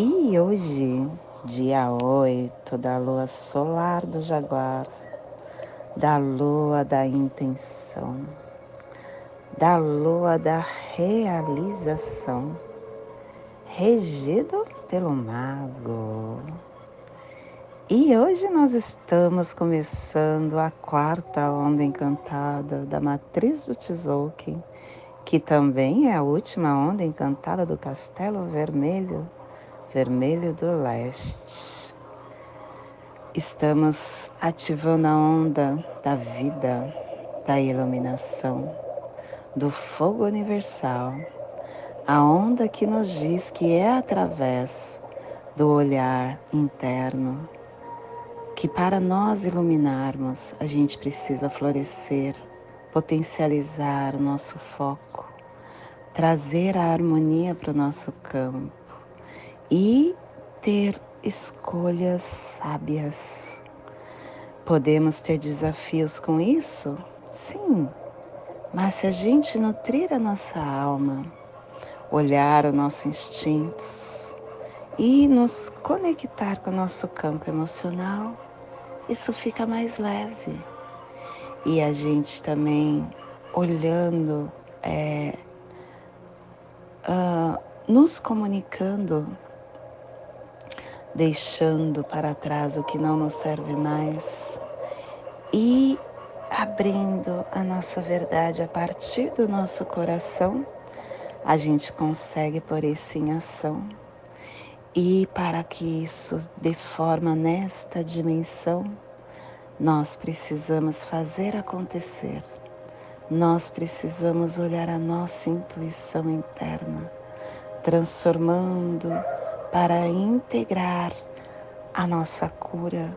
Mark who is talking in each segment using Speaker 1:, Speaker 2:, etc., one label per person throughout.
Speaker 1: e hoje, dia 8 da lua solar do Jaguar, da lua da intenção, da lua da realização, regido pelo Mago. E hoje nós estamos começando a quarta onda encantada da matriz do Tzolk'in, que também é a última onda encantada do Castelo Vermelho vermelho do leste. Estamos ativando a onda da vida, da iluminação, do fogo universal, a onda que nos diz que é através do olhar interno que para nós iluminarmos a gente precisa florescer, potencializar o nosso foco, trazer a harmonia para o nosso campo e ter escolhas sábias. Podemos ter desafios com isso? Sim, mas se a gente nutrir a nossa alma, olhar os nossos instintos e nos conectar com o nosso campo emocional, isso fica mais leve. E a gente também olhando, é, uh, nos comunicando deixando para trás o que não nos serve mais e abrindo a nossa verdade a partir do nosso coração, a gente consegue pôr isso em ação. E para que isso dê forma nesta dimensão, nós precisamos fazer acontecer. Nós precisamos olhar a nossa intuição interna, transformando para integrar a nossa cura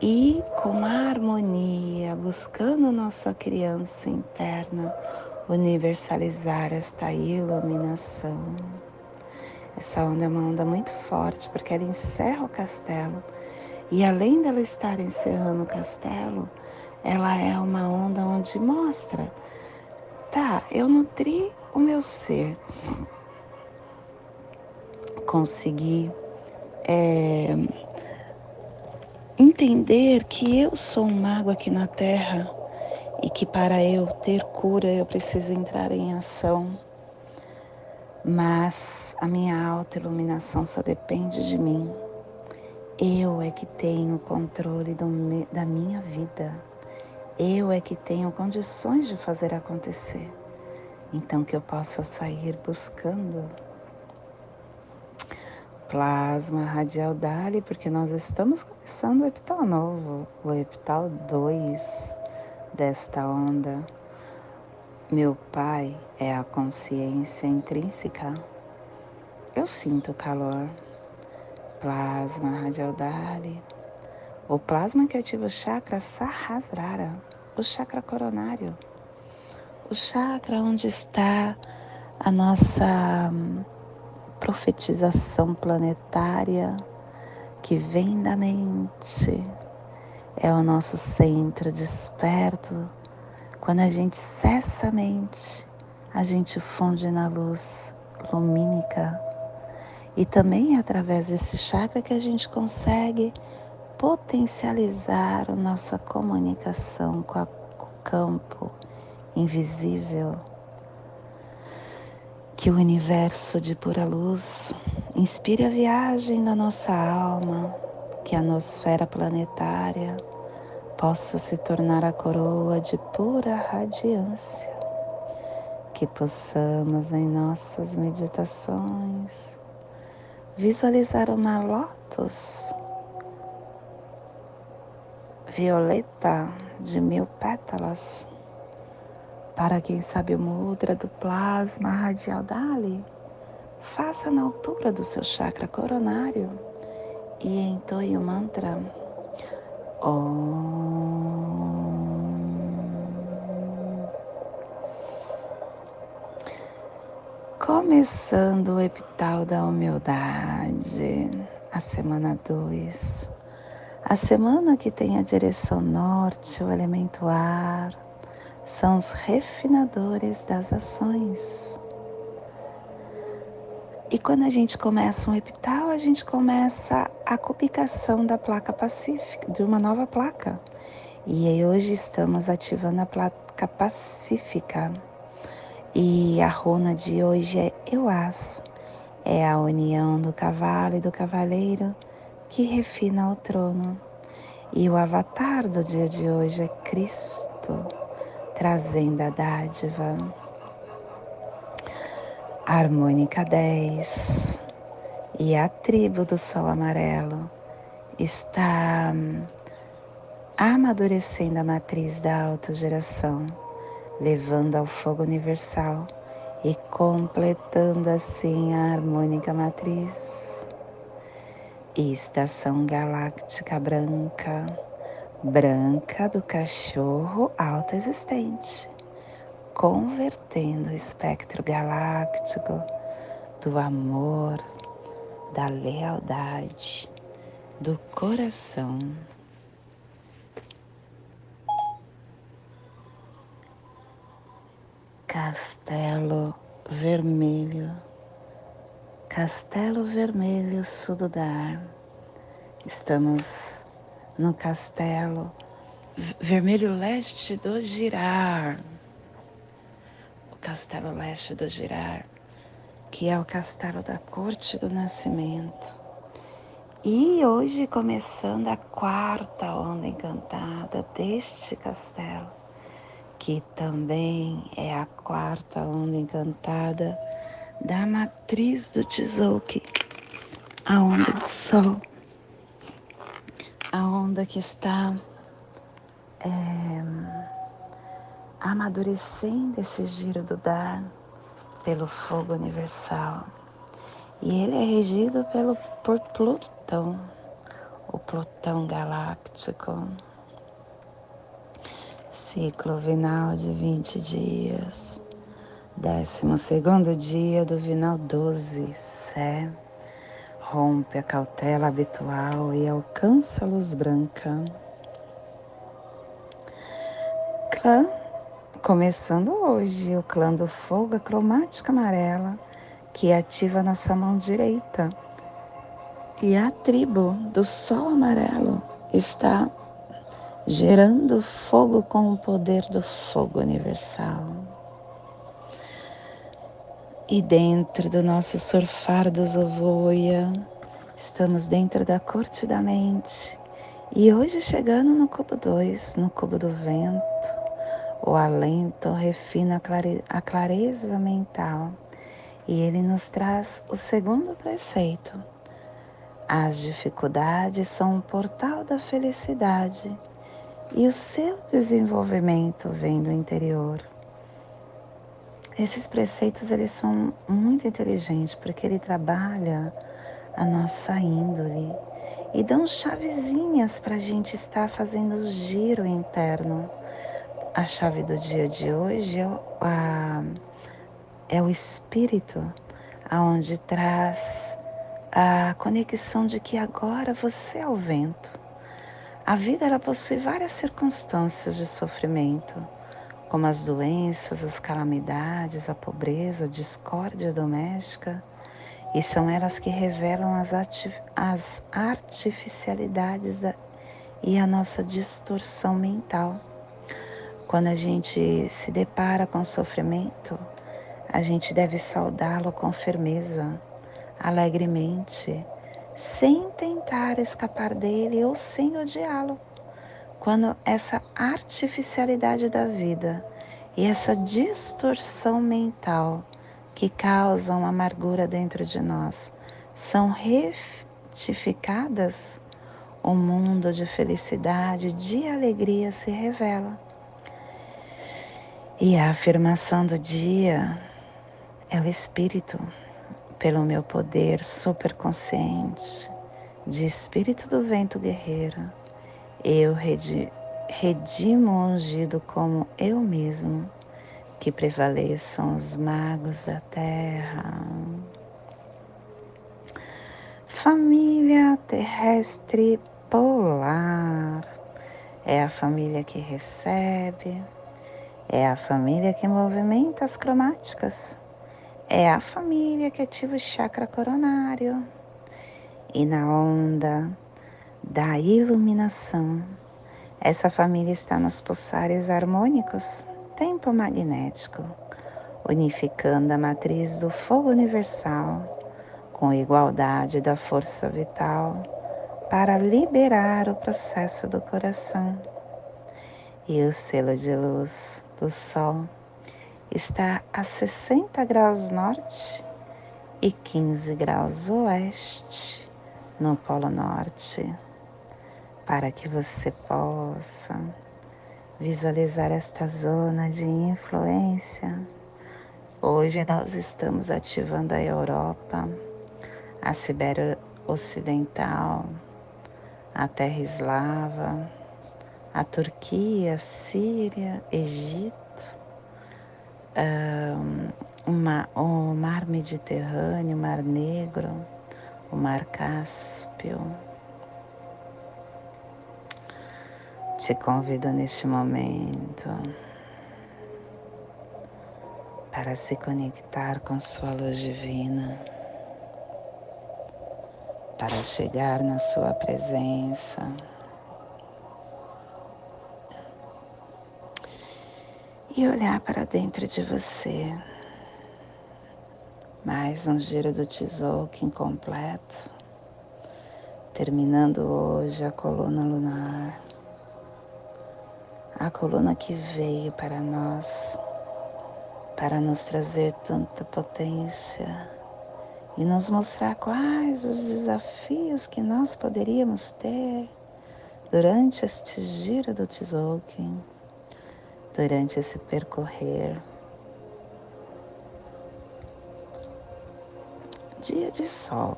Speaker 1: e com harmonia, buscando nossa criança interna, universalizar esta iluminação. Essa onda é uma onda muito forte porque ela encerra o castelo e além dela estar encerrando o castelo, ela é uma onda onde mostra, tá, eu nutri o meu ser, conseguir é, entender que eu sou um mago aqui na Terra e que para eu ter cura eu preciso entrar em ação. Mas a minha autoiluminação só depende de mim. Eu é que tenho controle do, da minha vida. Eu é que tenho condições de fazer acontecer. Então que eu possa sair buscando plasma radial Dali, porque nós estamos começando o epital novo, o epital 2 desta onda. Meu pai é a consciência intrínseca. Eu sinto calor. Plasma radial Dali. O plasma que ativa o chakra Sahasrara, o chakra coronário. O chakra onde está a nossa profetização planetária que vem da mente. É o nosso centro desperto. Quando a gente cessa a mente, a gente funde na luz lumínica. E também é através desse chakra que a gente consegue potencializar a nossa comunicação com, a, com o campo invisível que o universo de pura luz inspire a viagem da nossa alma, que a nosfera planetária possa se tornar a coroa de pura radiância, que possamos em nossas meditações visualizar uma lótus violeta de mil pétalas para quem sabe o mudra do plasma radial Dali, faça na altura do seu chakra coronário e entoie o mantra Om. Começando o epital da humildade, a semana 2. A semana que tem a direção norte, o elemento ar, são os refinadores das ações. E quando a gente começa um epital, a gente começa a publicação da placa pacífica, de uma nova placa. E aí hoje estamos ativando a placa pacífica. E a runa de hoje é Euás. É a união do cavalo e do cavaleiro que refina o trono. E o avatar do dia de hoje é Cristo, trazendo a dádiva. Harmônica 10. E a tribo do sol amarelo está hum, amadurecendo a matriz da autogeração levando ao fogo universal e completando assim a harmônica matriz. Estação galáctica branca, branca do cachorro alto existente, convertendo o espectro galáctico do amor, da lealdade, do coração Castelo Vermelho, Castelo Vermelho Sududar. Estamos no Castelo Vermelho Leste do Girar. O Castelo Leste do Girar, que é o castelo da Corte do Nascimento. E hoje começando a quarta onda encantada deste castelo que também é a quarta onda encantada da matriz do Tzolk'in, a onda do Sol, a onda que está é, amadurecendo esse giro do Dar pelo fogo universal. E ele é regido pelo, por Plutão, o Plutão galáctico. Ciclo vinal de 20 dias, décimo segundo dia do vinal 12, Sé, rompe a cautela habitual e alcança a luz branca. Clã, começando hoje, o clã do fogo, a cromática amarela, que ativa nossa mão direita. E a tribo do sol amarelo está gerando fogo com o poder do fogo universal. E dentro do nosso surfar do Zovoia, estamos dentro da corte da mente. E hoje chegando no cubo 2, no cubo do vento, o alento refina a clareza mental. E ele nos traz o segundo preceito. As dificuldades são um portal da felicidade e o seu desenvolvimento vem do interior. Esses preceitos eles são muito inteligentes porque ele trabalha a nossa índole e dão chavezinhas para a gente estar fazendo o giro interno. A chave do dia de hoje é o, a, é o espírito, aonde traz a conexão de que agora você é o vento a vida ela possui várias circunstâncias de sofrimento, como as doenças, as calamidades, a pobreza, a discórdia doméstica, e são elas que revelam as, as artificialidades da, e a nossa distorção mental. Quando a gente se depara com sofrimento, a gente deve saudá-lo com firmeza, alegremente, sem tentar escapar dele ou sem odiá-lo. Quando essa artificialidade da vida e essa distorção mental que causam amargura dentro de nós são retificadas, o mundo de felicidade, de alegria se revela. E a afirmação do dia é o Espírito pelo meu poder superconsciente, de espírito do vento guerreiro, eu redimo ungido como eu mesmo, que prevaleçam os magos da terra. Família terrestre polar é a família que recebe, é a família que movimenta as cromáticas, é a família que ativa o chakra coronário e na onda da iluminação. Essa família está nos pulsares harmônicos, tempo magnético, unificando a matriz do fogo universal com igualdade da força vital para liberar o processo do coração. E o selo de luz do Sol está a 60 graus norte e 15 graus oeste no Polo Norte, para que você possa visualizar esta zona de influência. Hoje nós estamos ativando a Europa, a Sibéria Ocidental, a Terra Eslava, a Turquia, Síria, Egito, uma, o Mar Mediterrâneo, o Mar Negro, o Mar Cáspio. Te convido neste momento para se conectar com sua luz divina, para chegar na sua presença. E olhar para dentro de você. Mais um giro do Tzolk'in incompleto, terminando hoje a coluna lunar, a coluna que veio para nós, para nos trazer tanta potência e nos mostrar quais os desafios que nós poderíamos ter durante este giro do Tzolk'in, durante esse percorrer dia de sol.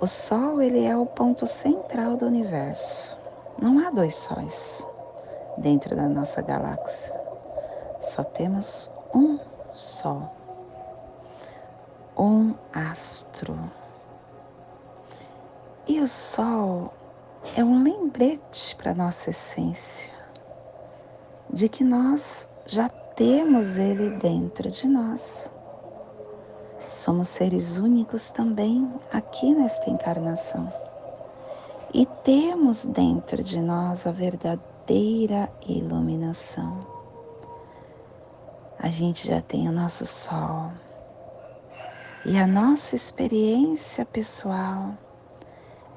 Speaker 1: O Sol ele é o ponto central do universo. Não há dois sóis dentro da nossa galáxia. Só temos um Sol, um astro. E o Sol é um lembrete para nossa essência de que nós já temos ele dentro de nós. Somos seres únicos também aqui nesta encarnação. E temos dentro de nós a verdadeira iluminação. A gente já tem o nosso sol. E a nossa experiência pessoal,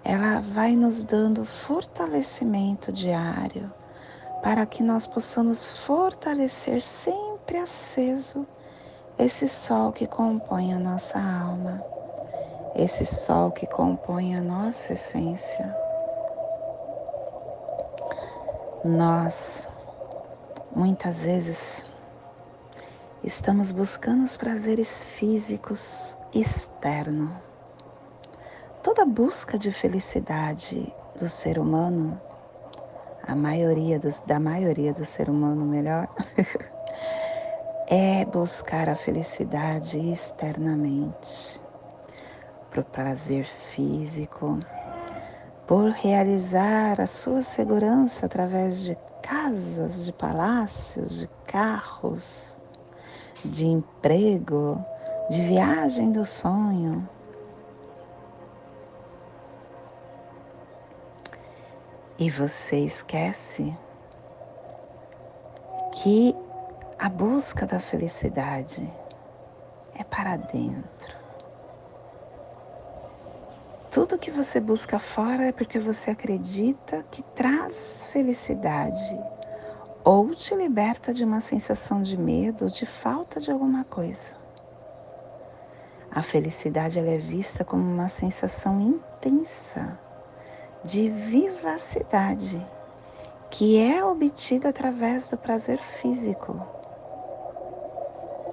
Speaker 1: ela vai nos dando fortalecimento diário para que nós possamos fortalecer sempre aceso esse sol que compõe a nossa alma, esse sol que compõe a nossa essência. Nós, muitas vezes, estamos buscando os prazeres físicos externos. Toda busca de felicidade do ser humano, a maioria dos, da maioria do ser humano melhor, é buscar a felicidade externamente, para o prazer físico, por realizar a sua segurança através de casas, de palácios, de carros, de emprego, de viagem do sonho. E você esquece que a busca da felicidade é para dentro. Tudo que você busca fora é porque você acredita que traz felicidade ou te liberta de uma sensação de medo, de falta de alguma coisa. A felicidade ela é vista como uma sensação intensa de vivacidade que é obtida através do prazer físico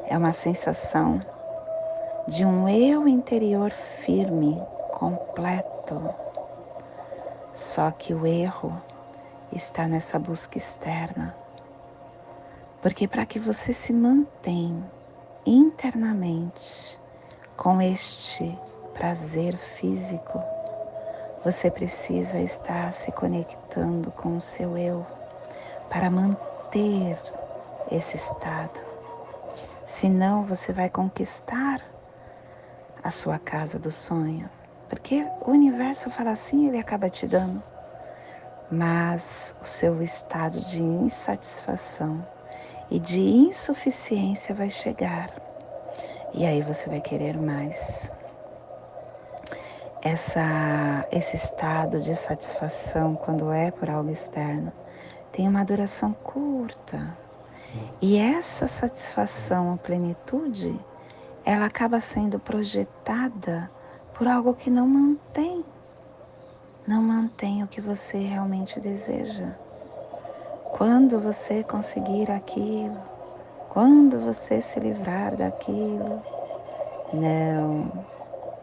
Speaker 1: é uma sensação de um eu interior firme, completo. Só que o erro está nessa busca externa. Porque para que você se mantenha internamente com este prazer físico, você precisa estar se conectando com o seu eu para manter esse estado. Senão você vai conquistar a sua casa do sonho. Porque o universo fala assim, ele acaba te dando. Mas o seu estado de insatisfação e de insuficiência vai chegar. E aí você vai querer mais. Essa, esse estado de satisfação, quando é por algo externo, tem uma duração curta. E essa satisfação, a plenitude, ela acaba sendo projetada por algo que não mantém, não mantém o que você realmente deseja. Quando você conseguir aquilo, quando você se livrar daquilo, não,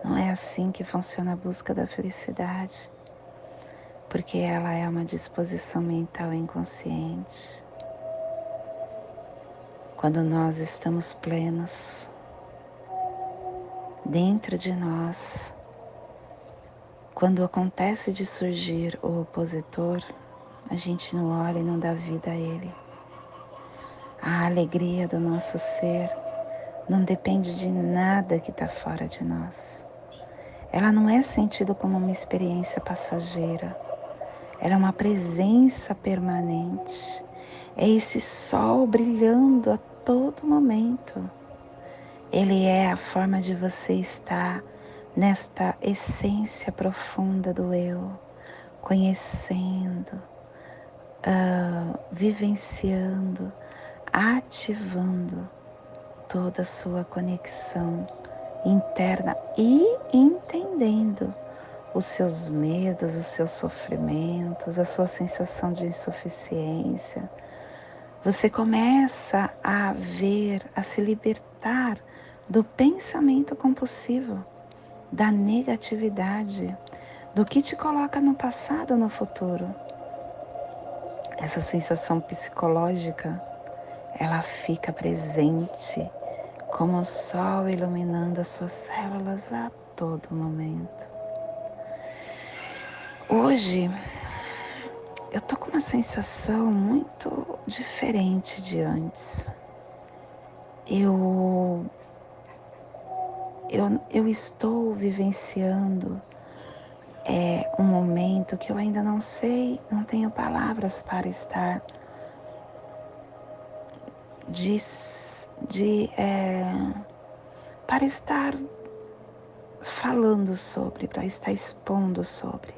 Speaker 1: não é assim que funciona a busca da felicidade, porque ela é uma disposição mental inconsciente. Quando nós estamos plenos, dentro de nós, quando acontece de surgir o opositor, a gente não olha e não dá vida a ele. A alegria do nosso ser não depende de nada que está fora de nós. Ela não é sentido como uma experiência passageira. Ela é uma presença permanente. É esse sol brilhando a todo momento ele é a forma de você estar nesta essência profunda do eu, conhecendo, uh, vivenciando, ativando toda a sua conexão interna e entendendo os seus medos, os seus sofrimentos, a sua sensação de insuficiência. Você começa a ver, a se libertar do pensamento compulsivo, da negatividade, do que te coloca no passado ou no futuro. Essa sensação psicológica, ela fica presente como o sol iluminando as suas células a todo momento. Hoje eu tô com uma sensação muito diferente de antes. Eu eu, eu estou vivenciando é, um momento que eu ainda não sei, não tenho palavras para estar de, de é, para estar falando sobre, para estar expondo sobre.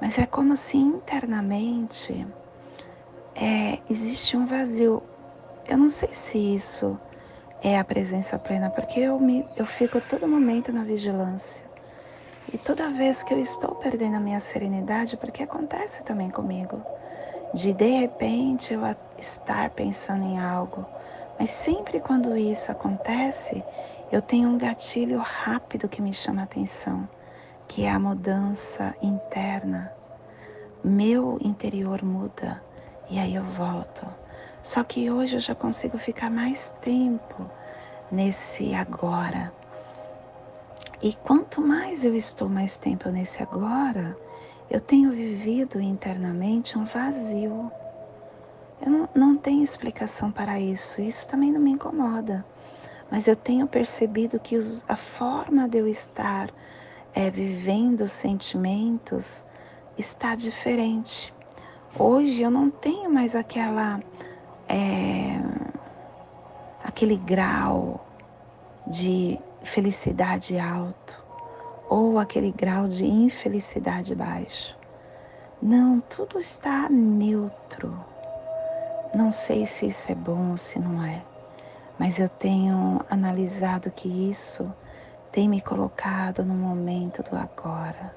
Speaker 1: Mas é como se internamente é, existe um vazio. Eu não sei se isso é a presença plena, porque eu, me, eu fico todo momento na vigilância. E toda vez que eu estou perdendo a minha serenidade, porque acontece também comigo, de de repente eu estar pensando em algo, mas sempre quando isso acontece, eu tenho um gatilho rápido que me chama a atenção, que é a mudança interna. Meu interior muda e aí eu volto só que hoje eu já consigo ficar mais tempo nesse agora. E quanto mais eu estou mais tempo nesse agora, eu tenho vivido internamente um vazio. Eu não, não tenho explicação para isso, isso também não me incomoda. Mas eu tenho percebido que os, a forma de eu estar é, vivendo sentimentos está diferente. Hoje eu não tenho mais aquela é, aquele grau de felicidade alto ou aquele grau de infelicidade baixo. Não, tudo está neutro. Não sei se isso é bom ou se não é, mas eu tenho analisado que isso tem me colocado no momento do agora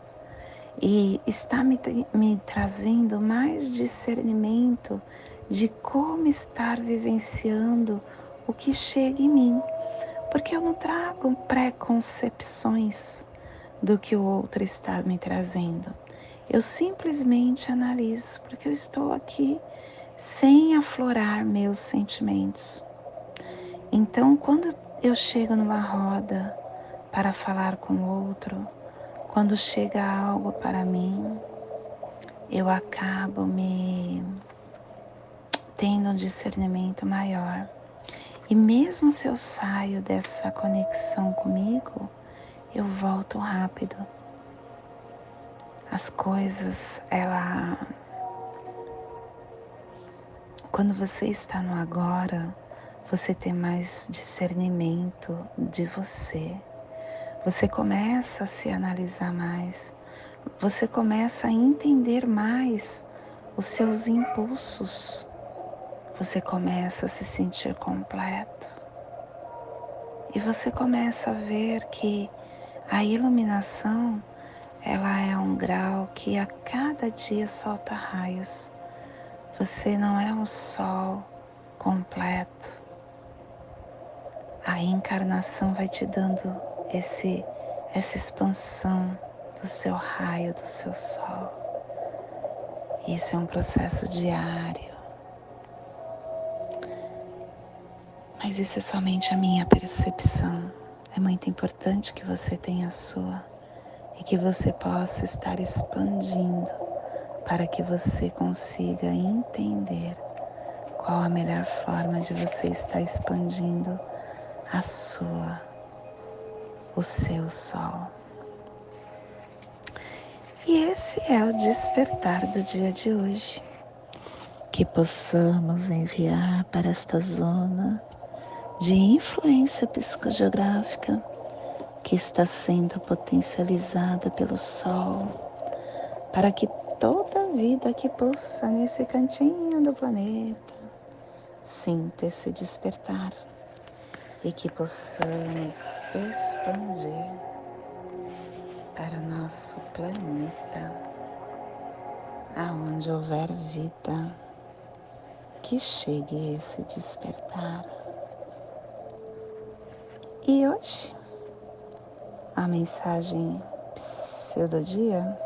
Speaker 1: e está me, me trazendo mais discernimento de como estar vivenciando o que chega em mim, porque eu não trago preconcepções, do que o outro está me trazendo. Eu simplesmente analiso, porque eu estou aqui sem aflorar meus sentimentos. Então, quando eu chego numa roda para falar com o outro, quando chega algo para mim, eu acabo me tendo um discernimento maior. E mesmo se eu saio dessa conexão comigo, eu volto rápido. As coisas, ela. Quando você está no agora, você tem mais discernimento de você. Você começa a se analisar mais. Você começa a entender mais os seus impulsos. Você começa a se sentir completo. E você começa a ver que a iluminação, ela é um grau que a cada dia solta raios. Você não é um sol completo. A reencarnação vai te dando esse essa expansão do seu raio, do seu sol. Isso é um processo diário. Mas isso é somente a minha percepção. É muito importante que você tenha a sua e que você possa estar expandindo para que você consiga entender qual a melhor forma de você estar expandindo a sua, o seu sol. E esse é o despertar do dia de hoje. Que possamos enviar para esta zona de influência psicogeográfica que está sendo potencializada pelo Sol, para que toda vida que possa nesse cantinho do planeta sinta esse despertar e que possamos expandir para o nosso planeta, aonde houver vida, que chegue esse despertar. E hoje, a mensagem pseudo-dia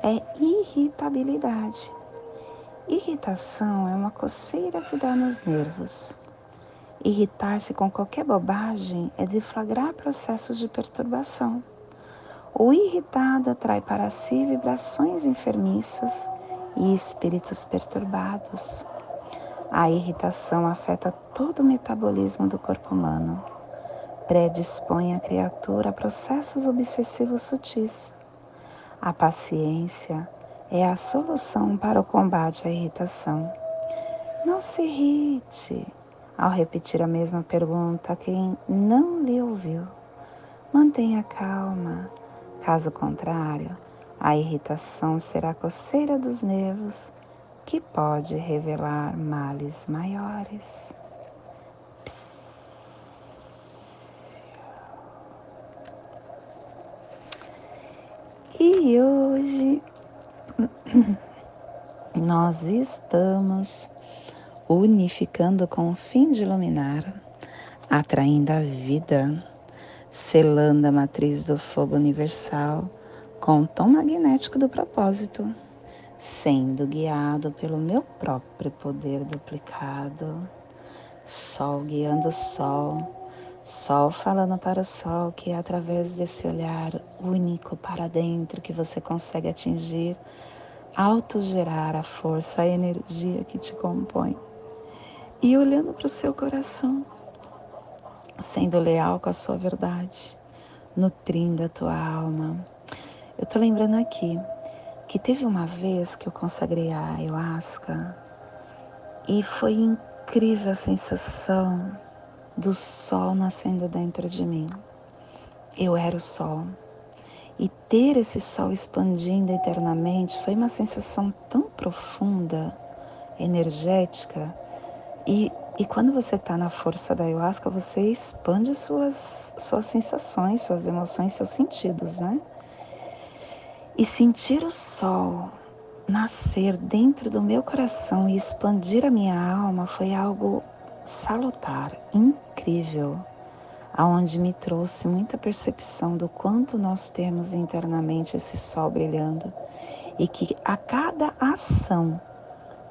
Speaker 1: é irritabilidade. Irritação é uma coceira que dá nos nervos. Irritar-se com qualquer bobagem é deflagrar processos de perturbação. O irritado atrai para si vibrações enfermiças e espíritos perturbados. A irritação afeta todo o metabolismo do corpo humano. Predispõe a criatura a processos obsessivos sutis. A paciência é a solução para o combate à irritação. Não se irrite ao repetir a mesma pergunta a quem não lhe ouviu. Mantenha calma Caso contrário, a irritação será coceira dos nervos que pode revelar males maiores. E hoje nós estamos unificando com o fim de iluminar, atraindo a vida selando a matriz do fogo universal com o tom magnético do propósito, sendo guiado pelo meu próprio poder duplicado. Sol guiando o Sol, Sol falando para o Sol que é através desse olhar único para dentro que você consegue atingir, autogerar a força, a energia que te compõe. E olhando para o seu coração, sendo leal com a sua verdade, nutrindo a tua alma. Eu tô lembrando aqui que teve uma vez que eu consagrei a ayahuasca e foi incrível a sensação do sol nascendo dentro de mim. Eu era o sol. E ter esse sol expandindo eternamente foi uma sensação tão profunda, energética, e e quando você está na força da ayahuasca, você expande suas, suas sensações, suas emoções, seus sentidos, né? E sentir o sol nascer dentro do meu coração e expandir a minha alma foi algo salutar, incrível. aonde me trouxe muita percepção do quanto nós temos internamente esse sol brilhando e que a cada ação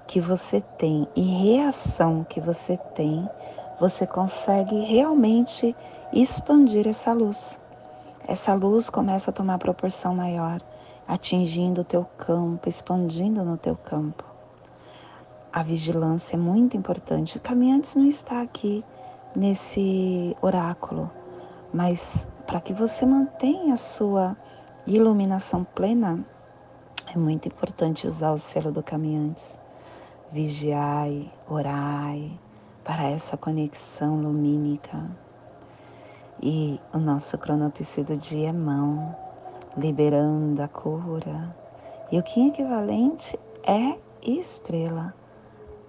Speaker 1: que você tem e reação que você tem, você consegue realmente expandir essa luz. Essa luz começa a tomar proporção maior, atingindo o teu campo, expandindo no teu campo. A vigilância é muito importante. O caminhantes não está aqui nesse oráculo, mas para que você mantenha a sua iluminação plena, é muito importante usar o selo do caminhantes. Vigiai, orai para essa conexão lumínica. E o nosso cronopsi do dia é mão, liberando a cura. E o Kim equivalente é estrela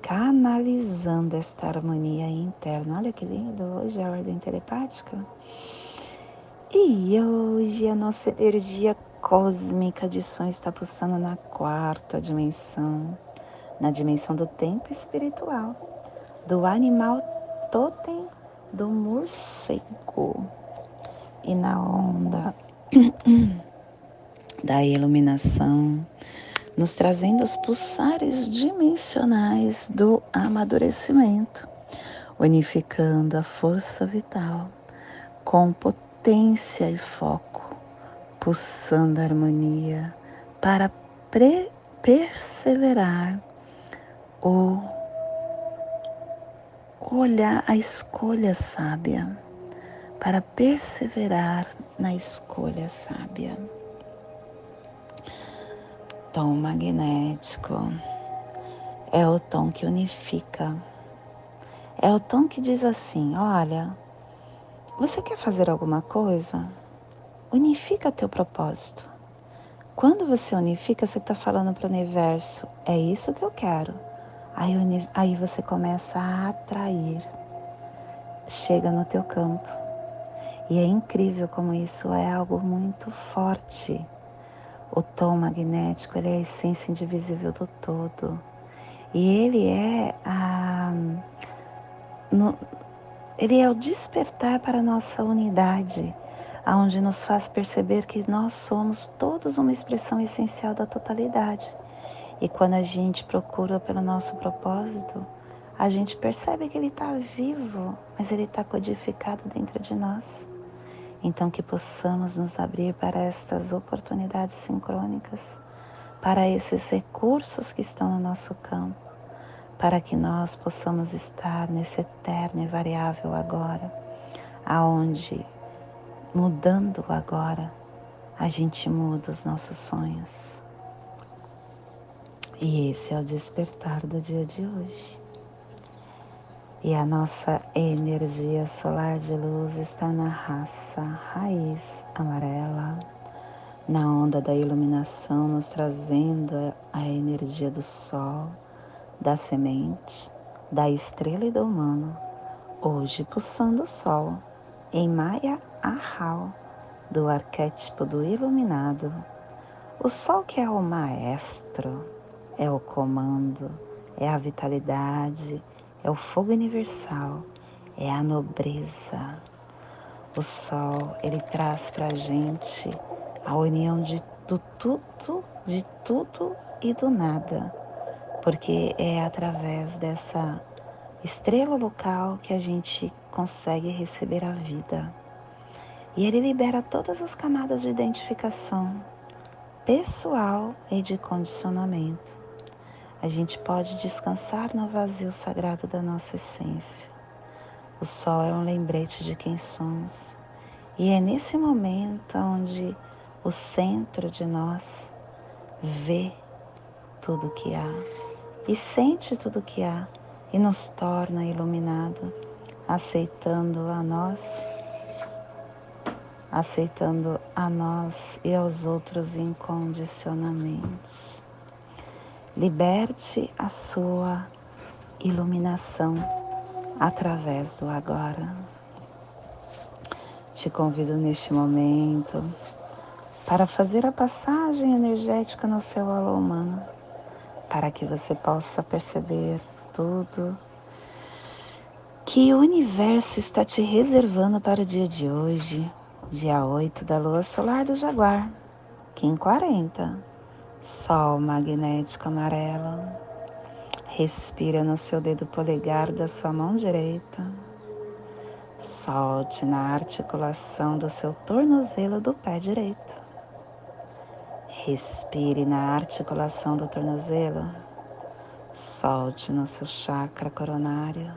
Speaker 1: canalizando esta harmonia interna. Olha que lindo hoje a ordem telepática. E hoje a nossa energia cósmica de som está pulsando na quarta dimensão, na dimensão do tempo espiritual, do animal totem do morcego e na onda da iluminação nos trazendo os pulsares dimensionais do amadurecimento, unificando a força vital com potência e foco, pulsando a harmonia para perseverar o olhar a escolha sábia, para perseverar na escolha sábia tom magnético, é o tom que unifica, é o tom que diz assim: olha, você quer fazer alguma coisa? Unifica teu propósito. Quando você unifica, você está falando para o universo: é isso que eu quero. Aí, aí você começa a atrair, chega no teu campo. E é incrível como isso é algo muito forte o tom magnético ele é a essência indivisível do todo. E ele é a no, ele é o despertar para a nossa unidade, aonde nos faz perceber que nós somos todos uma expressão essencial da totalidade. E quando a gente procura pelo nosso propósito, a gente percebe que ele está vivo, mas ele está codificado dentro de nós. Então, que possamos nos abrir para estas oportunidades sincrônicas, para esses recursos que estão no nosso campo, para que nós possamos estar nesse eterno e variável agora, aonde, mudando agora, a gente muda os nossos sonhos. E esse é o despertar do dia de hoje. E a nossa energia solar de luz está na raça raiz amarela, na onda da iluminação, nos trazendo a energia do sol, da semente, da estrela e do humano. Hoje, pulsando o sol, em Maya Ahau, do arquétipo do iluminado. O sol que é o maestro, é o comando, é a vitalidade é o fogo universal, é a nobreza. O sol, ele traz para a gente a união de do tudo, de tudo e do nada, porque é através dessa estrela local que a gente consegue receber a vida. E ele libera todas as camadas de identificação pessoal e de condicionamento a gente pode descansar no vazio sagrado da nossa essência. O sol é um lembrete de quem somos. E é nesse momento onde o centro de nós vê tudo que há e sente tudo que há e nos torna iluminado, aceitando a nós, aceitando a nós e aos outros incondicionalmente. Liberte a sua iluminação através do agora. Te convido neste momento para fazer a passagem energética no seu alô humano, para que você possa perceber tudo que o universo está te reservando para o dia de hoje, dia 8 da lua solar do Jaguar, Kim 40, Sol magnético amarelo. Respira no seu dedo polegar da sua mão direita. Solte na articulação do seu tornozelo do pé direito. Respire na articulação do tornozelo. Solte no seu chakra coronário.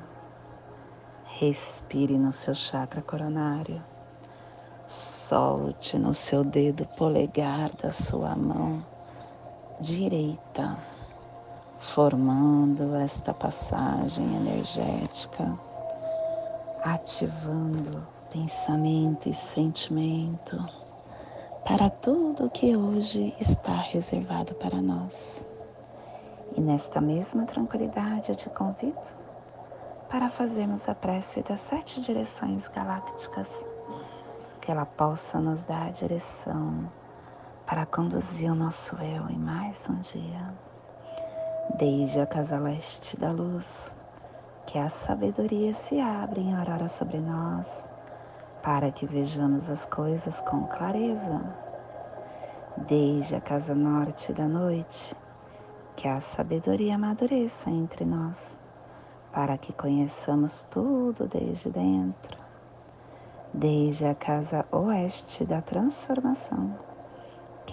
Speaker 1: Respire no seu chakra coronário. Solte no seu dedo polegar da sua mão direita, formando esta passagem energética, ativando pensamento e sentimento para tudo que hoje está reservado para nós. E nesta mesma tranquilidade eu te convido para fazermos a prece das sete direções galácticas, que ela possa nos dar a direção para conduzir o nosso eu em mais um dia. Desde a casa leste da luz, que a sabedoria se abre em aurora sobre nós, para que vejamos as coisas com clareza. Desde a casa norte da noite, que a sabedoria amadureça entre nós para que conheçamos tudo desde dentro, desde a casa oeste da transformação,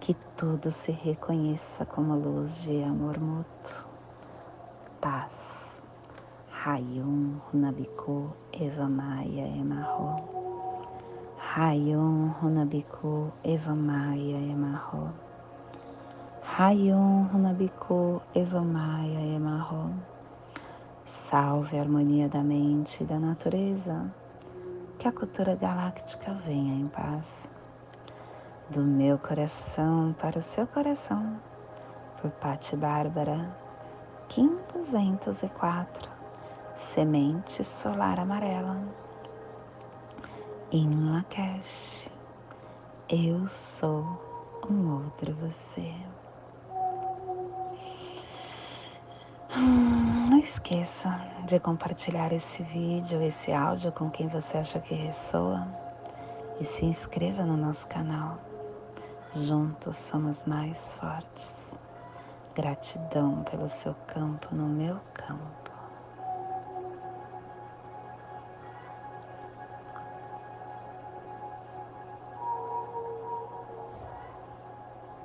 Speaker 1: que tudo se reconheça como luz de amor mútuo, paz. Rayum Runabiku Eva Maia Emarro. Rayum Runabiku Eva Maia Emarro. Rayum Runabiku Eva Maia Emarro. Salve a harmonia da mente e da natureza. Que a cultura galáctica venha em paz. Do meu coração para o seu coração. Por Pati Bárbara, Kim 204. Semente solar amarela. Em Lakesh. Eu sou um outro você. Hum, não esqueça de compartilhar esse vídeo, esse áudio com quem você acha que ressoa e se inscreva no nosso canal. Juntos somos mais fortes. Gratidão pelo seu campo no meu campo.